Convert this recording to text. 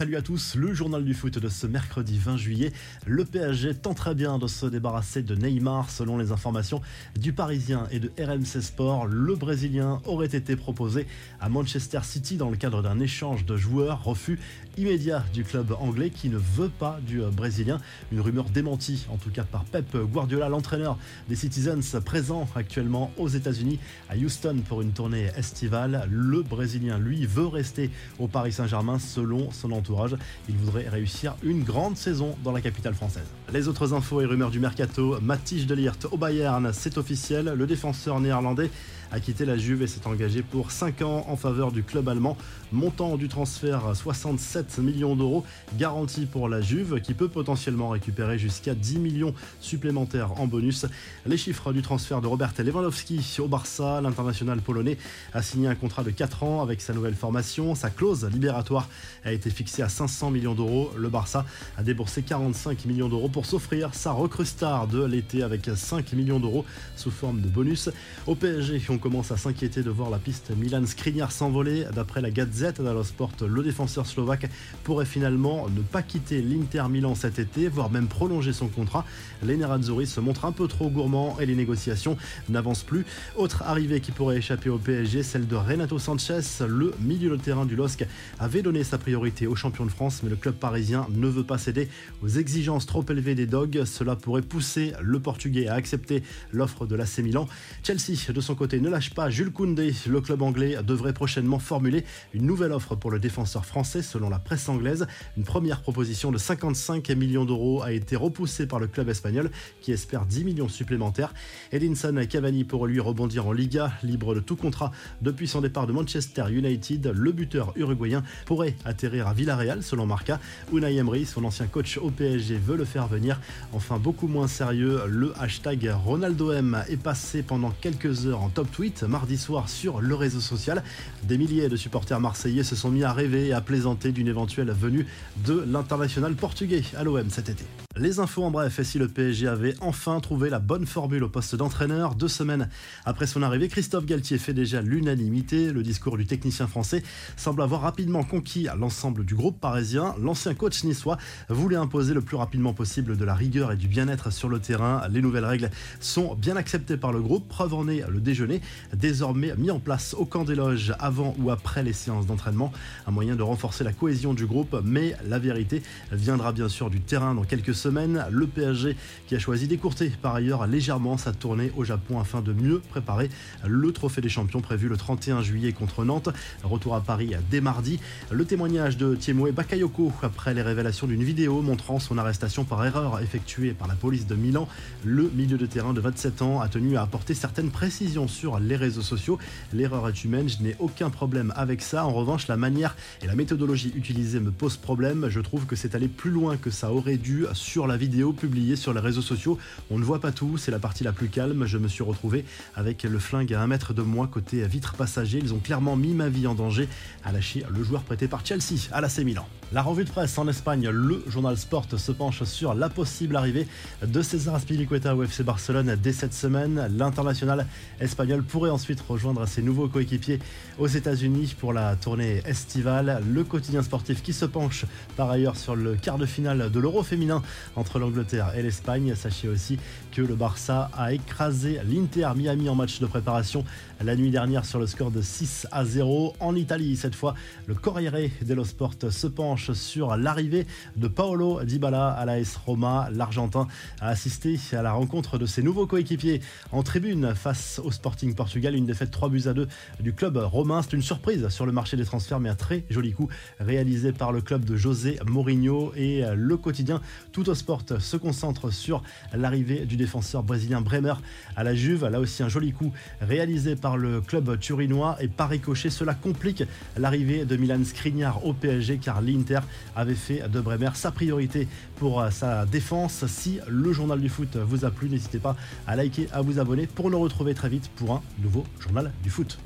Salut à tous, le journal du foot de ce mercredi 20 juillet. Le PSG très bien de se débarrasser de Neymar selon les informations du Parisien et de RMC Sport. Le Brésilien aurait été proposé à Manchester City dans le cadre d'un échange de joueurs. Refus immédiat du club anglais qui ne veut pas du Brésilien. Une rumeur démentie en tout cas par Pep Guardiola, l'entraîneur des Citizens présent actuellement aux États-Unis à Houston pour une tournée estivale. Le Brésilien lui veut rester au Paris Saint-Germain selon son entourage il voudrait réussir une grande saison dans la capitale française. Les autres infos et rumeurs du mercato, Matisse de Liert au Bayern, c'est officiel, le défenseur néerlandais a quitté la Juve et s'est engagé pour 5 ans en faveur du club allemand. Montant du transfert 67 millions d'euros, garantie pour la Juve qui peut potentiellement récupérer jusqu'à 10 millions supplémentaires en bonus. Les chiffres du transfert de Robert Lewandowski au Barça, l'international polonais a signé un contrat de 4 ans avec sa nouvelle formation. Sa clause libératoire a été fixée à 500 millions d'euros. Le Barça a déboursé 45 millions d'euros pour s'offrir sa recrue star de l'été avec 5 millions d'euros sous forme de bonus. Au PSG, commence à s'inquiéter de voir la piste Milan Skriniar s'envoler. D'après la Gazette dello Sport, le défenseur slovaque pourrait finalement ne pas quitter l'Inter Milan cet été, voire même prolonger son contrat. Les Nerazzurri se montrent un peu trop gourmands et les négociations n'avancent plus. Autre arrivée qui pourrait échapper au PSG, celle de Renato Sanchez. Le milieu de terrain du LOSC avait donné sa priorité au champion de France, mais le club parisien ne veut pas céder aux exigences trop élevées des Dogs. Cela pourrait pousser le Portugais à accepter l'offre de l'AC Milan. Chelsea, de son côté, ne lâche pas Jules Koundé. Le club anglais devrait prochainement formuler une nouvelle offre pour le défenseur français, selon la presse anglaise. Une première proposition de 55 millions d'euros a été repoussée par le club espagnol, qui espère 10 millions supplémentaires. Edinson Cavani pourrait lui rebondir en Liga, libre de tout contrat depuis son départ de Manchester United. Le buteur uruguayen pourrait atterrir à Villarreal, selon Marca. Unai Emery, son ancien coach au PSG, veut le faire venir. Enfin, beaucoup moins sérieux, le hashtag RonaldoM est passé pendant quelques heures en top mardi soir sur le réseau social. Des milliers de supporters marseillais se sont mis à rêver et à plaisanter d'une éventuelle venue de l'international portugais à l'OM cet été. Les infos en bref, et si le PSG avait enfin trouvé la bonne formule au poste d'entraîneur, deux semaines après son arrivée, Christophe Galtier fait déjà l'unanimité. Le discours du technicien français semble avoir rapidement conquis l'ensemble du groupe parisien. L'ancien coach niçois voulait imposer le plus rapidement possible de la rigueur et du bien-être sur le terrain. Les nouvelles règles sont bien acceptées par le groupe. Preuve en est le déjeuner, désormais mis en place au camp des loges avant ou après les séances d'entraînement. Un moyen de renforcer la cohésion du groupe, mais la vérité viendra bien sûr du terrain dans quelques semaines le PSG qui a choisi d'écourter par ailleurs légèrement sa tournée au Japon afin de mieux préparer le trophée des champions prévu le 31 juillet contre Nantes. Retour à Paris dès mardi. Le témoignage de Tiemoué Bakayoko après les révélations d'une vidéo montrant son arrestation par erreur effectuée par la police de Milan. Le milieu de terrain de 27 ans a tenu à apporter certaines précisions sur les réseaux sociaux. L'erreur est humaine, je n'ai aucun problème avec ça. En revanche, la manière et la méthodologie utilisée me posent problème. Je trouve que c'est aller plus loin que ça aurait dû sur la vidéo publiée sur les réseaux sociaux. On ne voit pas tout, c'est la partie la plus calme. Je me suis retrouvé avec le flingue à un mètre de moi côté vitre passager. Ils ont clairement mis ma vie en danger, a lâché le joueur prêté par Chelsea à l'AC Milan. La revue de presse en Espagne, le journal Sport se penche sur la possible arrivée de César Azpilicueta au FC Barcelone dès cette semaine. L'international espagnol pourrait ensuite rejoindre ses nouveaux coéquipiers aux États-Unis pour la tournée estivale. Le quotidien sportif qui se penche par ailleurs sur le quart de finale de l'Euro féminin entre l'Angleterre et l'Espagne. Sachez aussi que le Barça a écrasé l'Inter Miami en match de préparation la nuit dernière sur le score de 6 à 0. En Italie, cette fois, le Corriere dello Sport se penche sur l'arrivée de Paolo Dybala à l'AS Roma. L'Argentin a assisté à la rencontre de ses nouveaux coéquipiers en tribune face au Sporting Portugal. Une défaite 3 buts à 2 du club romain. C'est une surprise sur le marché des transferts, mais un très joli coup réalisé par le club de José Mourinho et le quotidien Tout au Sport se concentre sur l'arrivée du défenseur brésilien Bremer à la Juve. Là aussi un joli coup réalisé par le club turinois et par ricochet cela complique l'arrivée de Milan Skriniar au PSG car l'Inter avait fait de Bremer sa priorité pour sa défense. Si le journal du foot vous a plu, n'hésitez pas à liker, à vous abonner pour nous retrouver très vite pour nouveau journal du foot.